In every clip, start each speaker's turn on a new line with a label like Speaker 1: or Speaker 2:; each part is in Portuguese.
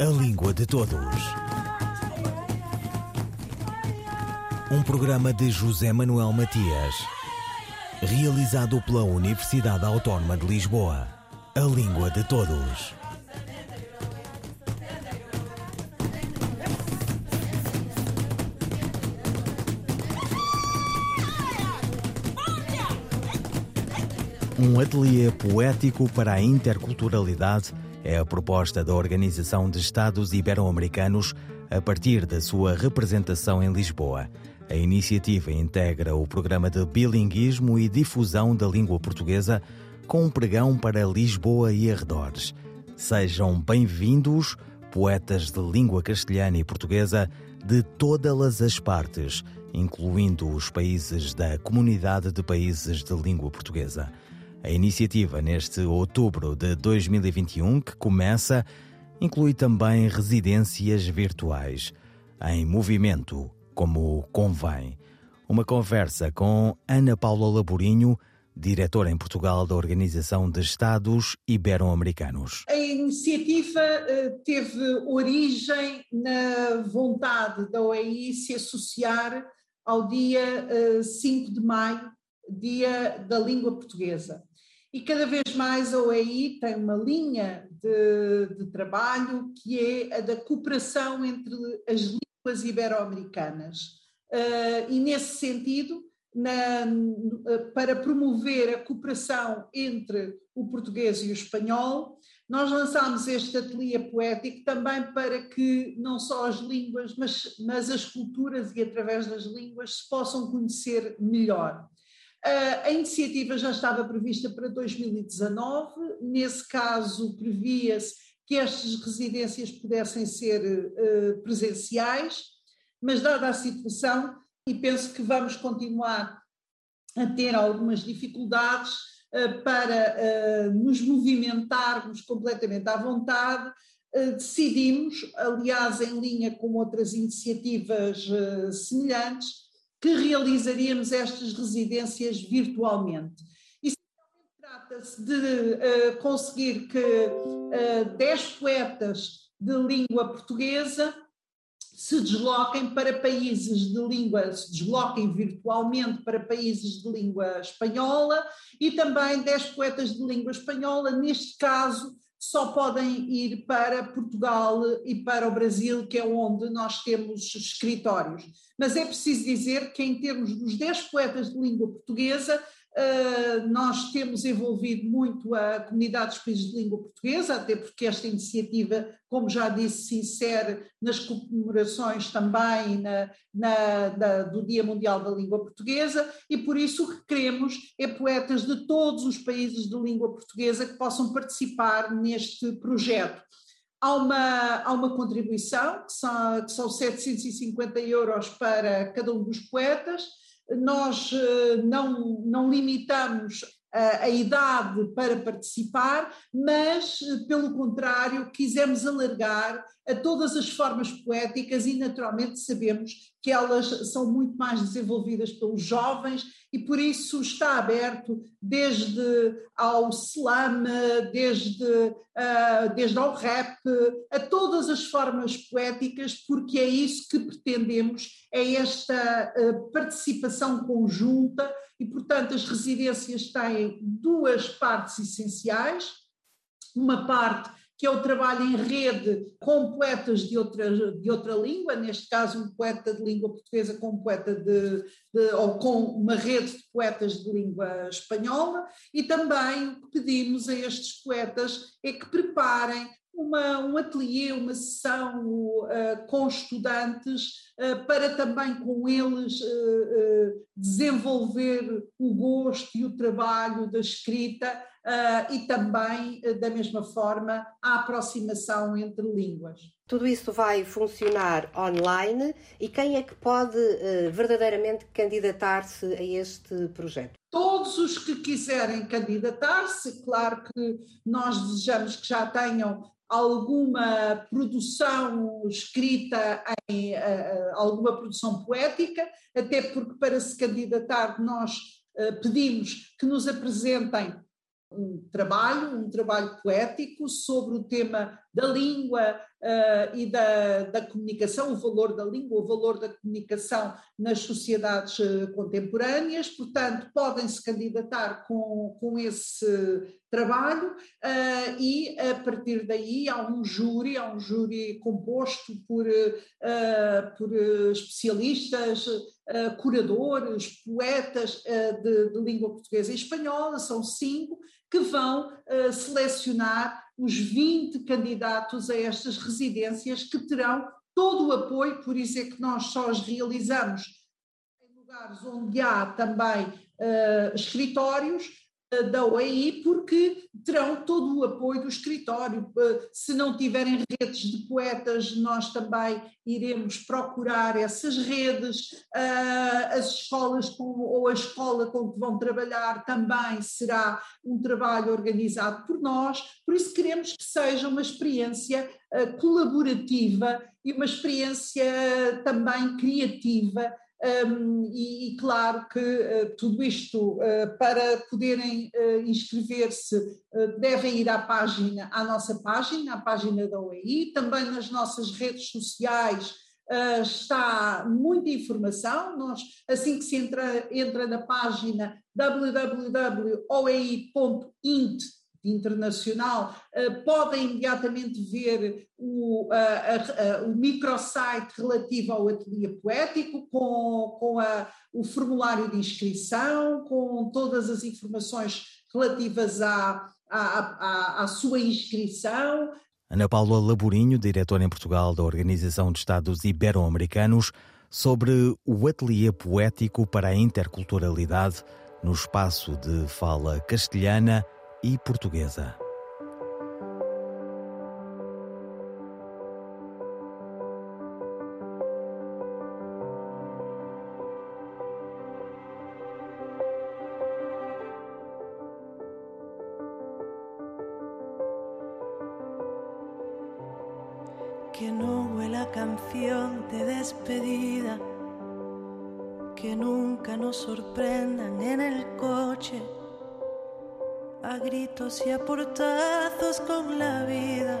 Speaker 1: A Língua de Todos. Um programa de José Manuel Matias, realizado pela Universidade Autónoma de Lisboa. A Língua de Todos. Um ateliê poético para a interculturalidade é a proposta da Organização de Estados Ibero-Americanos a partir da sua representação em Lisboa. A iniciativa integra o programa de bilinguismo e difusão da língua portuguesa com um pregão para Lisboa e arredores. Sejam bem-vindos, poetas de língua castelhana e portuguesa de todas as partes, incluindo os países da Comunidade de Países de Língua Portuguesa. A iniciativa neste outubro de 2021, que começa, inclui também residências virtuais, em movimento, como convém. Uma conversa com Ana Paula Laborinho, diretora em Portugal da Organização de Estados Ibero-Americanos.
Speaker 2: A iniciativa uh, teve origem na vontade da OEI se associar ao dia uh, eh, 5 de maio, Dia da Língua Portuguesa. E cada vez mais a OEI tem uma linha de, de trabalho que é a da cooperação entre as línguas ibero-americanas. Uh, e nesse sentido, na, para promover a cooperação entre o português e o espanhol, nós lançámos este ateliê poético também para que não só as línguas, mas, mas as culturas e através das línguas se possam conhecer melhor. A iniciativa já estava prevista para 2019, nesse caso previa-se que estas residências pudessem ser uh, presenciais, mas dada a situação, e penso que vamos continuar a ter algumas dificuldades uh, para nos movimentarmos completamente à vontade, decidimos, aliás, em linha com outras iniciativas semelhantes, que realizaríamos estas residências virtualmente. E trata-se de uh, conseguir que uh, eh, 10 poetas de língua portuguesa se desloquem para países de língua, se desloquem virtualmente para países de língua espanhola e também 10 poetas de língua espanhola, neste caso, só podem ir para Portugal e para o Brasil, que é onde nós temos escritórios. Mas é preciso dizer que, em termos dos 10 poetas de língua portuguesa, nós temos envolvido muito a comunidade dos países de língua portuguesa, até porque esta iniciativa, como já disse, se insere nas comemorações também na, na, do Dia Mundial da Língua Portuguesa, e por isso o que queremos é poetas de todos os países de língua portuguesa que possam participar neste projeto. Há uma, há uma contribuição, que são, que são 750 euros para cada um dos poetas, nós eh, não, não limitamos a, idade para participar, mas, pelo contrário, quisemos alargar a todas as formas poéticas e, naturalmente, sabemos que elas são muito mais desenvolvidas pelos jovens e, por isso, está aberto desde ao slam, desde, uh, desde ao rap, a todas as formas poéticas, porque é isso que pretendemos, é esta uh, participação conjunta e, portanto, as residências têm duas partes essenciais. Uma parte que é o trabalho em rede com poetas de outra, de outra língua, neste caso um poeta de língua portuguesa com um poeta de, de, ou com uma rede de poetas de língua espanhola, e também o que pedimos a estes poetas é que preparem uma, um ateliê, uma sessão uh, com estudantes uh, para também com eles uh, desenvolver o gosto e o trabalho da escrita e também, da mesma forma, a aproximação entre línguas.
Speaker 3: Tudo isso vai funcionar online e quem é que pode verdadeiramente candidatar-se a este projeto?
Speaker 2: Todos os que quiserem candidatar-se, claro que nós desejamos que já tenham alguma produção escrita em uh, alguma produção poética, até porque para se candidatar nós uh, pedimos que nos apresentem um trabalho, um trabalho poético sobre o tema da língua uh, e da, da comunicação, o valor da língua, o valor da comunicação nas sociedades uh, contemporâneas, portanto, podem se candidatar com, com esse trabalho uh, e a partir daí há um júri, há um júri composto por, por especialistas, curadores, poetas de, de língua portuguesa e espanhola, são cinco, que vão uh, selecionar os 20 candidatos a estas residências que terão todo o apoio, por isso é que nós só as realizamos em lugares onde há também uh, escritórios da OEI, porque terão todo o apoio do escritório. Se não tiverem redes de poetas, nós também iremos procurar essas redes. Ah, as escolas com, ou a escola com que vão trabalhar também será um trabalho organizado por nós. Por isso, queremos que seja uma experiência ah, colaborativa e uma experiência também criativa um, e, e, claro que uh, tudo isto, uh, para poderem uh, inscrever-se, devem ir à página, à nossa página, à página da OEI, também nas nossas redes sociais está muita informação. Nós, assim que se entra, entra na página www.oei.int internacional, uh, podem imediatamente ver o, uh, uh, o microsite relativo ao ateliê poético, com, com a, o formulário de inscrição, com todas as informações relativas à, à, à, à sua inscrição.
Speaker 1: Ana Paula Laborinho, diretora em Portugal da Organização de Estados Ibero-Americanos, sobre o ateliê poético para a interculturalidade no espaço de fala castelhana e portuguesa.
Speaker 4: Que no huela canción de despedida, que nunca nos sorprendan en el coche a gritos y a portazos con la vida,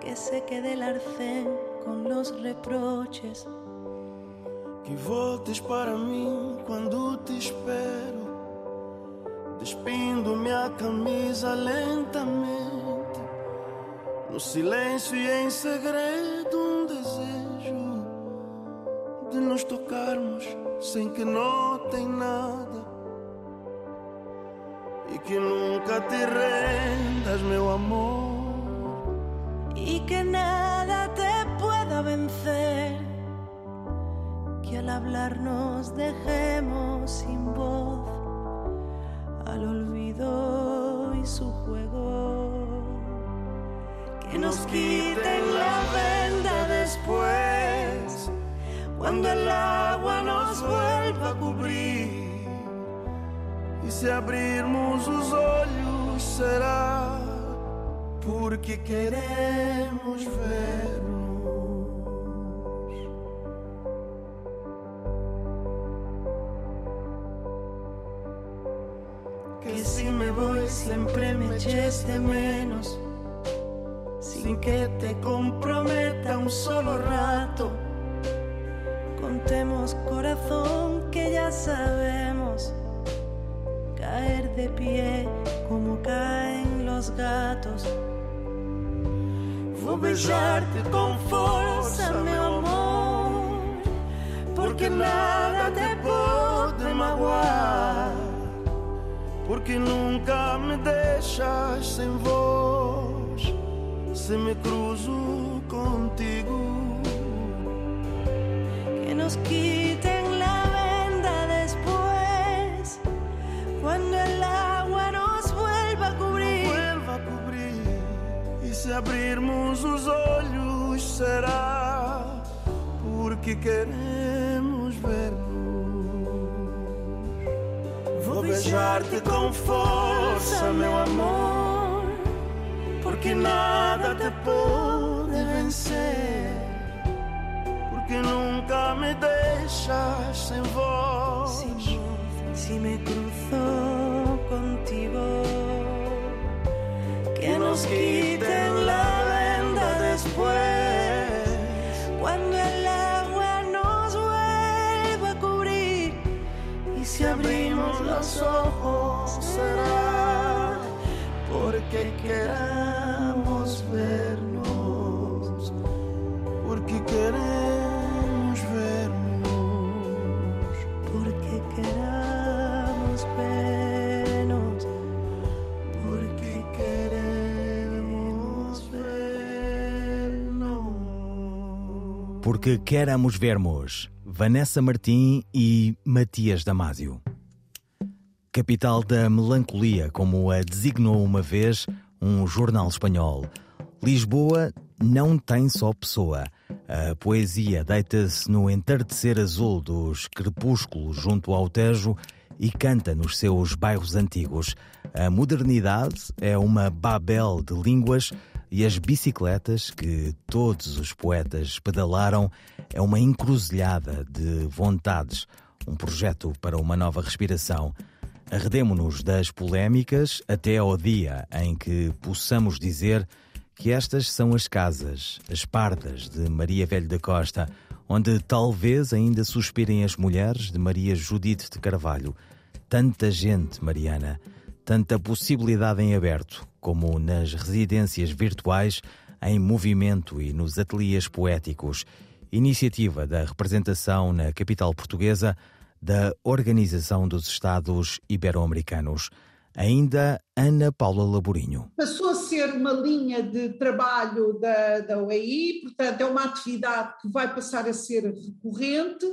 Speaker 4: que se quede el arcén con los reproches.
Speaker 5: Que voltes para mim quando te espero, despindo minha camisa lentamente, no silêncio e em segredo um desejo de nos tocarmos sem que notem nada e que nunca te rendas, meu amor.
Speaker 4: Y que nada te pueda vencer, que al hablar nos dejemos sin voz al olvido y su juego.
Speaker 5: Que nos quiten la venda después, cuando el agua nos vuelva a cubrir se abrirmos os olhos, será porque queremos ver-nos.
Speaker 4: Que si me voy, siempre me eches de menos, sin que te comprometa un solo rato. Contemos, corazón, que ya sabemos caer de pie como caen los gatos.
Speaker 5: Vou beijar-te com força, meu amor, porque nada te pode magoar, porque nunca me deixas sem voz, se me cruzo contigo.
Speaker 4: Que nos quiten
Speaker 5: se abrirmos os olhos será porque queremos ver-nos. Vou beijar-te com força, meu amor, porque nada te pode vencer, porque nunca me deixas sem voz.
Speaker 4: Voz, si me cruzo contigo,
Speaker 5: que nos quiten porque queremos vernos, porque queremos vernos,
Speaker 4: porque queremos vernos,
Speaker 5: porque queremos vernos.
Speaker 1: Porque queremos vermos Vanessa Martim e Matias Damasio. Capital da melancolia, como a designou uma vez um jornal espanhol. Lisboa não tem só pessoa. A poesia deita-se no entardecer azul dos crepúsculos junto ao Tejo e canta nos seus bairros antigos. A modernidade é uma babel de línguas e as bicicletas que todos os poetas pedalaram é uma encruzilhada de vontades, um projeto para uma nova respiração. Arredemo-nos das polémicas até ao dia em que possamos dizer que estas são as casas, as pardas de Maria Velho da Costa, onde talvez ainda suspirem as mulheres de Maria Judite de Carvalho. Tanta gente, Mariana, tanta possibilidade em aberto, como nas residências virtuais, em movimento e nos ateliês poéticos. Iniciativa da representação na capital portuguesa da Organização dos Estados Ibero-Americanos. Ainda Ana Paula Laborinho.
Speaker 2: Passou a ser uma linha de trabalho da, da portanto, é uma atividade que vai passar a ser recorrente.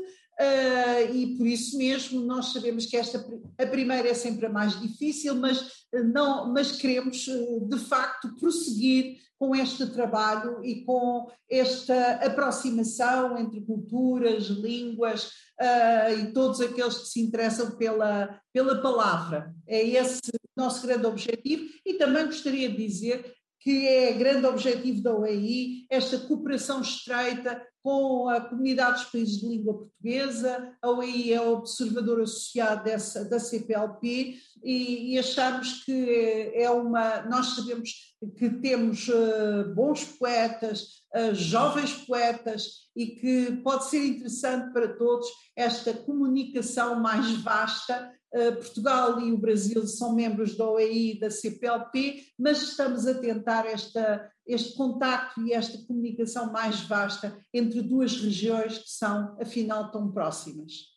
Speaker 2: Uh, e por isso mesmo nós sabemos que esta a primeira é sempre a mais difícil, mas não, mas queremos de facto prosseguir com este trabalho e com esta aproximação entre culturas, línguas uh, e todos aqueles que se interessam pela, pela palavra. É esse o nosso grande objetivo e também gostaria de dizer que é grande objetivo da OEI, esta cooperação estreita com a comunidade dos países de língua portuguesa. A OEI é observador associado dessa, da CPLP e, e achamos que é uma. Nós sabemos que temos uh, bons poetas, uh, jovens poetas e que pode ser interessante para todos esta comunicação mais vasta Portugal e o Brasil são membros da OEI e da CPLP, mas estamos a tentar esta, este contacto e esta comunicação mais vasta entre duas regiões que são, afinal, tão próximas.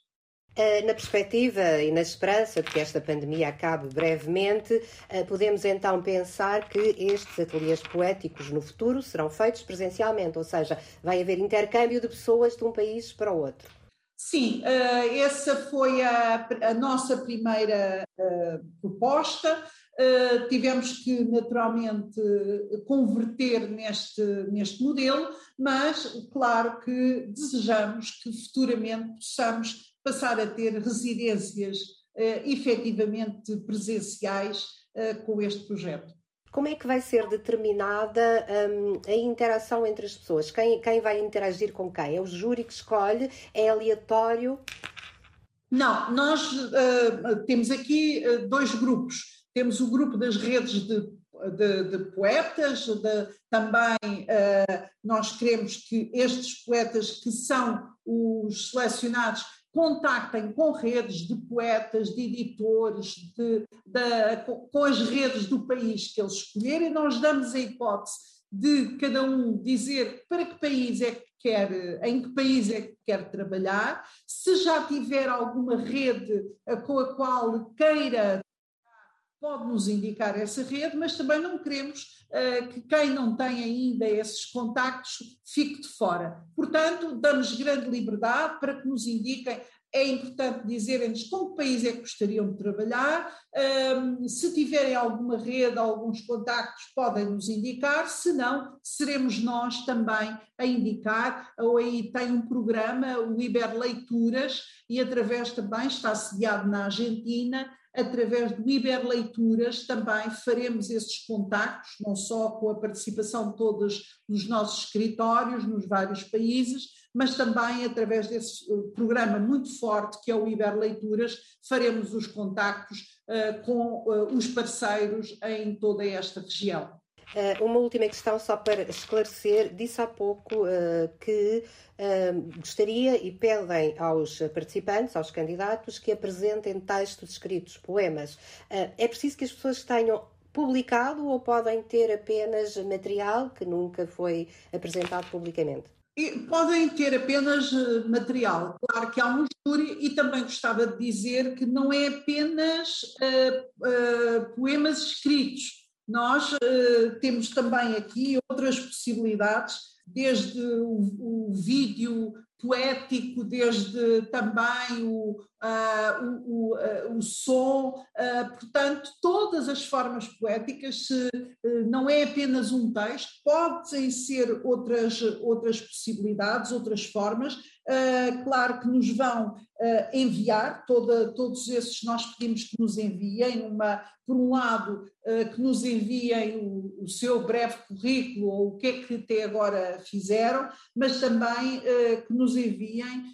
Speaker 3: Uh, na perspectiva e na esperança de que esta pandemia acabe brevemente, uh, podemos então pensar que estes ateliês poéticos no futuro serão feitos presencialmente, ou seja, vai haver intercâmbio de pessoas de um país para o outro.
Speaker 2: Sim, uh, essa foi a, a nossa primeira uh, proposta. Uh, tivemos que naturalmente converter neste, neste modelo, mas claro que desejamos que futuramente possamos passar a ter residências efetivamente presenciais com este projeto.
Speaker 3: Como é que vai ser determinada um, a interação entre as pessoas? Quem, quem vai interagir com quem? É o júri que escolhe? É aleatório?
Speaker 2: Não, nós uh, temos aqui uh, dois grupos. Temos o grupo das redes de, de, de poetas, de, também uh, nós queremos que estes poetas que são os selecionados contactem com redes de poetas, de editores, de, de, com as redes do país que eles escolherem, nós damos a hipótese de cada um dizer para que país é que quer, em que país é que quer trabalhar, se já tiver alguma rede com a qual queira pode nos indicar essa rede, mas também não queremos uh, que quem não tem ainda esses contactos fique de fora. Portanto, damos grande liberdade para que nos indiquem. É importante dizerem-nos com que país é que gostariam de trabalhar, um, se tiverem alguma rede, alguns contactos, podem nos indicar, se não, seremos nós também a indicar. A OEI tem um programa, o Iber Leituras, e através também está sediado na Argentina, através do Iber Leituras também faremos esses contactos, não só com a participação de todos os nossos escritórios nos vários países, mas também através desse eh, programa muito forte que é o Iber Leituras, faremos os contactos uh, com uh, os parceiros em toda esta região.
Speaker 3: Uh, uma última questão, só para esclarecer: disse há pouco uh, que uh, gostaria e pedem aos participantes, aos candidatos, que apresentem textos escritos, poemas. é preciso que as pessoas tenham publicado ou podem ter apenas material que nunca foi apresentado publicamente?
Speaker 2: podem ter apenas eh, material. Claro que há um júri e também gostava de dizer que não é apenas uh, uh, poemas escritos. Nós uh, temos também aqui outras possibilidades, desde o, o vídeo poético, desde também o, uh, o, uh, o, som, uh, portanto, todas as formas poéticas, se não é apenas um texto, podem ser outras, outras possibilidades, outras formas, claro que nos vão enviar, toda, todos esses nós pedimos que nos enviem, uma, por um lado, que nos enviem o, o, seu breve currículo ou o que é que até agora fizeram, mas também que nos enviem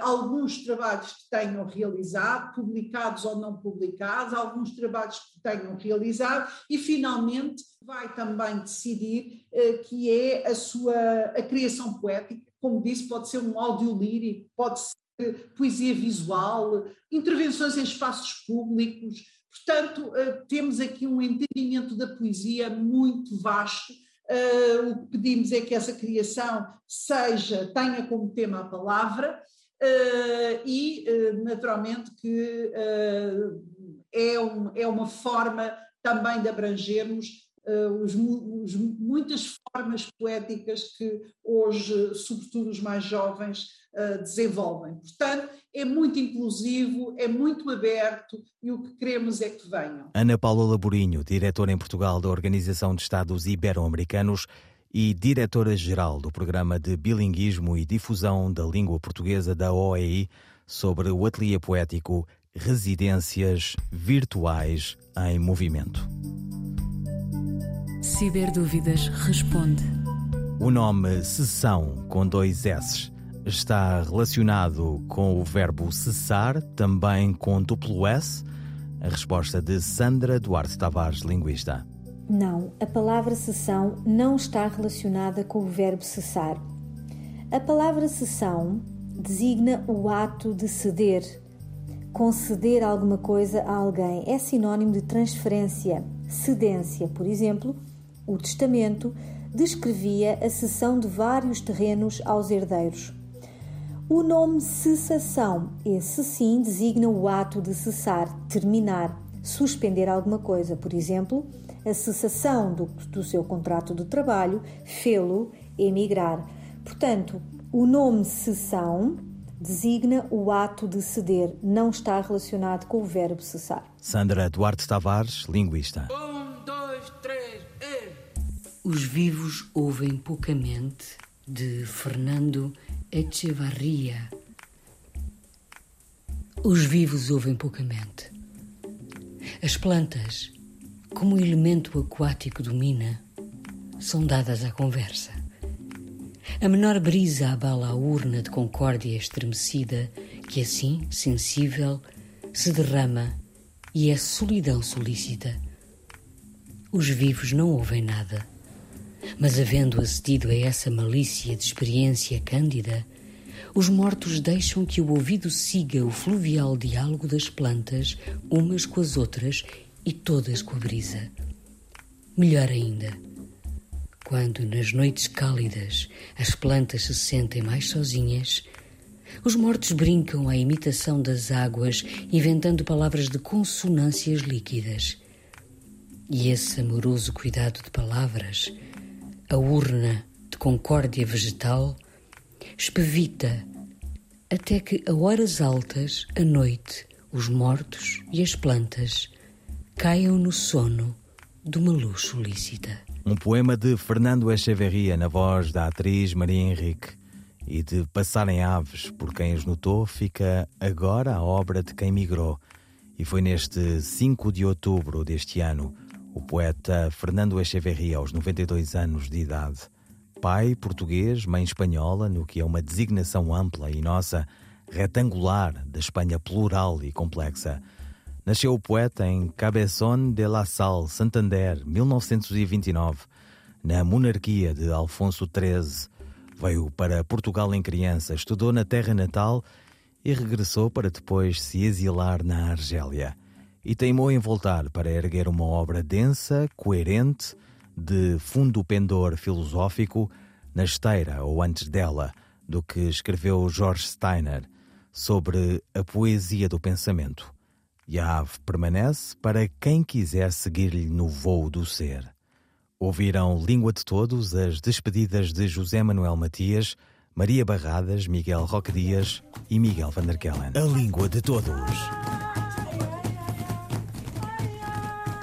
Speaker 2: alguns trabalhos que tenham realizado, publicados ou não publicados, alguns trabalhos que tenham realizado e, finalmente, vai também decidir que é a sua a criação poética, como disse, pode ser um áudio lírico, pode ser poesia visual, intervenções em espaços públicos. Portanto, uh, temos aqui um entendimento da poesia muito vasto Uh, o que pedimos é que essa criação seja, tenha como tema a palavra uh, e, naturalmente, que é, um, é uma forma também de abrangermos os, os, muitas formas poéticas que hoje, sobretudo os mais jovens, desenvolvem. Portanto, é muito inclusivo, é muito aberto e o que queremos é que venham.
Speaker 1: Ana Paula Laborinho, diretora em Portugal da Organização de Estados Ibero-Americanos e diretora-geral do Programa de Bilinguismo e Difusão da Língua Portuguesa da OEI, sobre o ateliê poético Residências Virtuais em Movimento.
Speaker 6: Ciberdúvidas responde.
Speaker 1: O nome Sessão, com dois S, está relacionado com o verbo cessar, também com duplo S? A resposta de Sandra Duarte Tavares, linguista.
Speaker 7: Não, a palavra sessão não está relacionada com o verbo cessar. A palavra sessão designa o ato de ceder. Conceder alguma coisa a alguém é sinônimo de transferência, cedência. Por exemplo, o testamento descrevia a cessão de vários terrenos aos herdeiros. O nome cessação, esse sim, designa o ato de cessar, terminar, suspender alguma coisa. Por exemplo, a cessação do, do seu contrato de trabalho fê-lo emigrar. Portanto, o nome cessão designa o ato de ceder, não está relacionado com o verbo cessar.
Speaker 1: Sandra Duarte Tavares, linguista.
Speaker 6: Os vivos ouvem poucamente, de Fernando Echevarria. Os vivos ouvem poucamente. As plantas, como elemento aquático domina, são dadas à conversa. A menor brisa abala a urna de concórdia estremecida que, assim, sensível, se derrama e é solidão solícita. Os vivos não ouvem nada mas havendo acedido a essa malícia de experiência cândida, os mortos deixam que o ouvido siga o fluvial diálogo das plantas, umas com as outras e todas com a brisa. Melhor ainda, quando nas noites cálidas as plantas se sentem mais sozinhas, os mortos brincam à imitação das águas, inventando palavras de consonâncias líquidas. E esse amoroso cuidado de palavras a urna de concórdia vegetal, espevita até que a horas altas, à noite, os mortos e as plantas caiam no sono de uma luz solícita.
Speaker 1: Um poema de Fernando Echeverria na voz da atriz Maria Henrique e de Passarem Aves, por quem os notou, fica agora a obra de quem migrou. E foi neste 5 de outubro deste ano o poeta Fernando Echeverria, aos 92 anos de idade, pai português, mãe espanhola, no que é uma designação ampla e nossa, retangular da Espanha plural e complexa. Nasceu o poeta em Cabezón de la Sal, Santander, 1929, na monarquia de Alfonso XIII. Veio para Portugal em criança, estudou na terra natal e regressou para depois se exilar na Argélia e teimou em voltar para erguer uma obra densa, coerente, de fundo pendor filosófico, na esteira ou antes dela, do que escreveu George Steiner sobre a poesia do pensamento. E a ave permanece para quem quiser seguir-lhe no voo do ser. Ouviram Língua de Todos as despedidas de José Manuel Matias, Maria Barradas, Miguel Roque Dias e Miguel Van der Kellen.
Speaker 8: A Língua de Todos.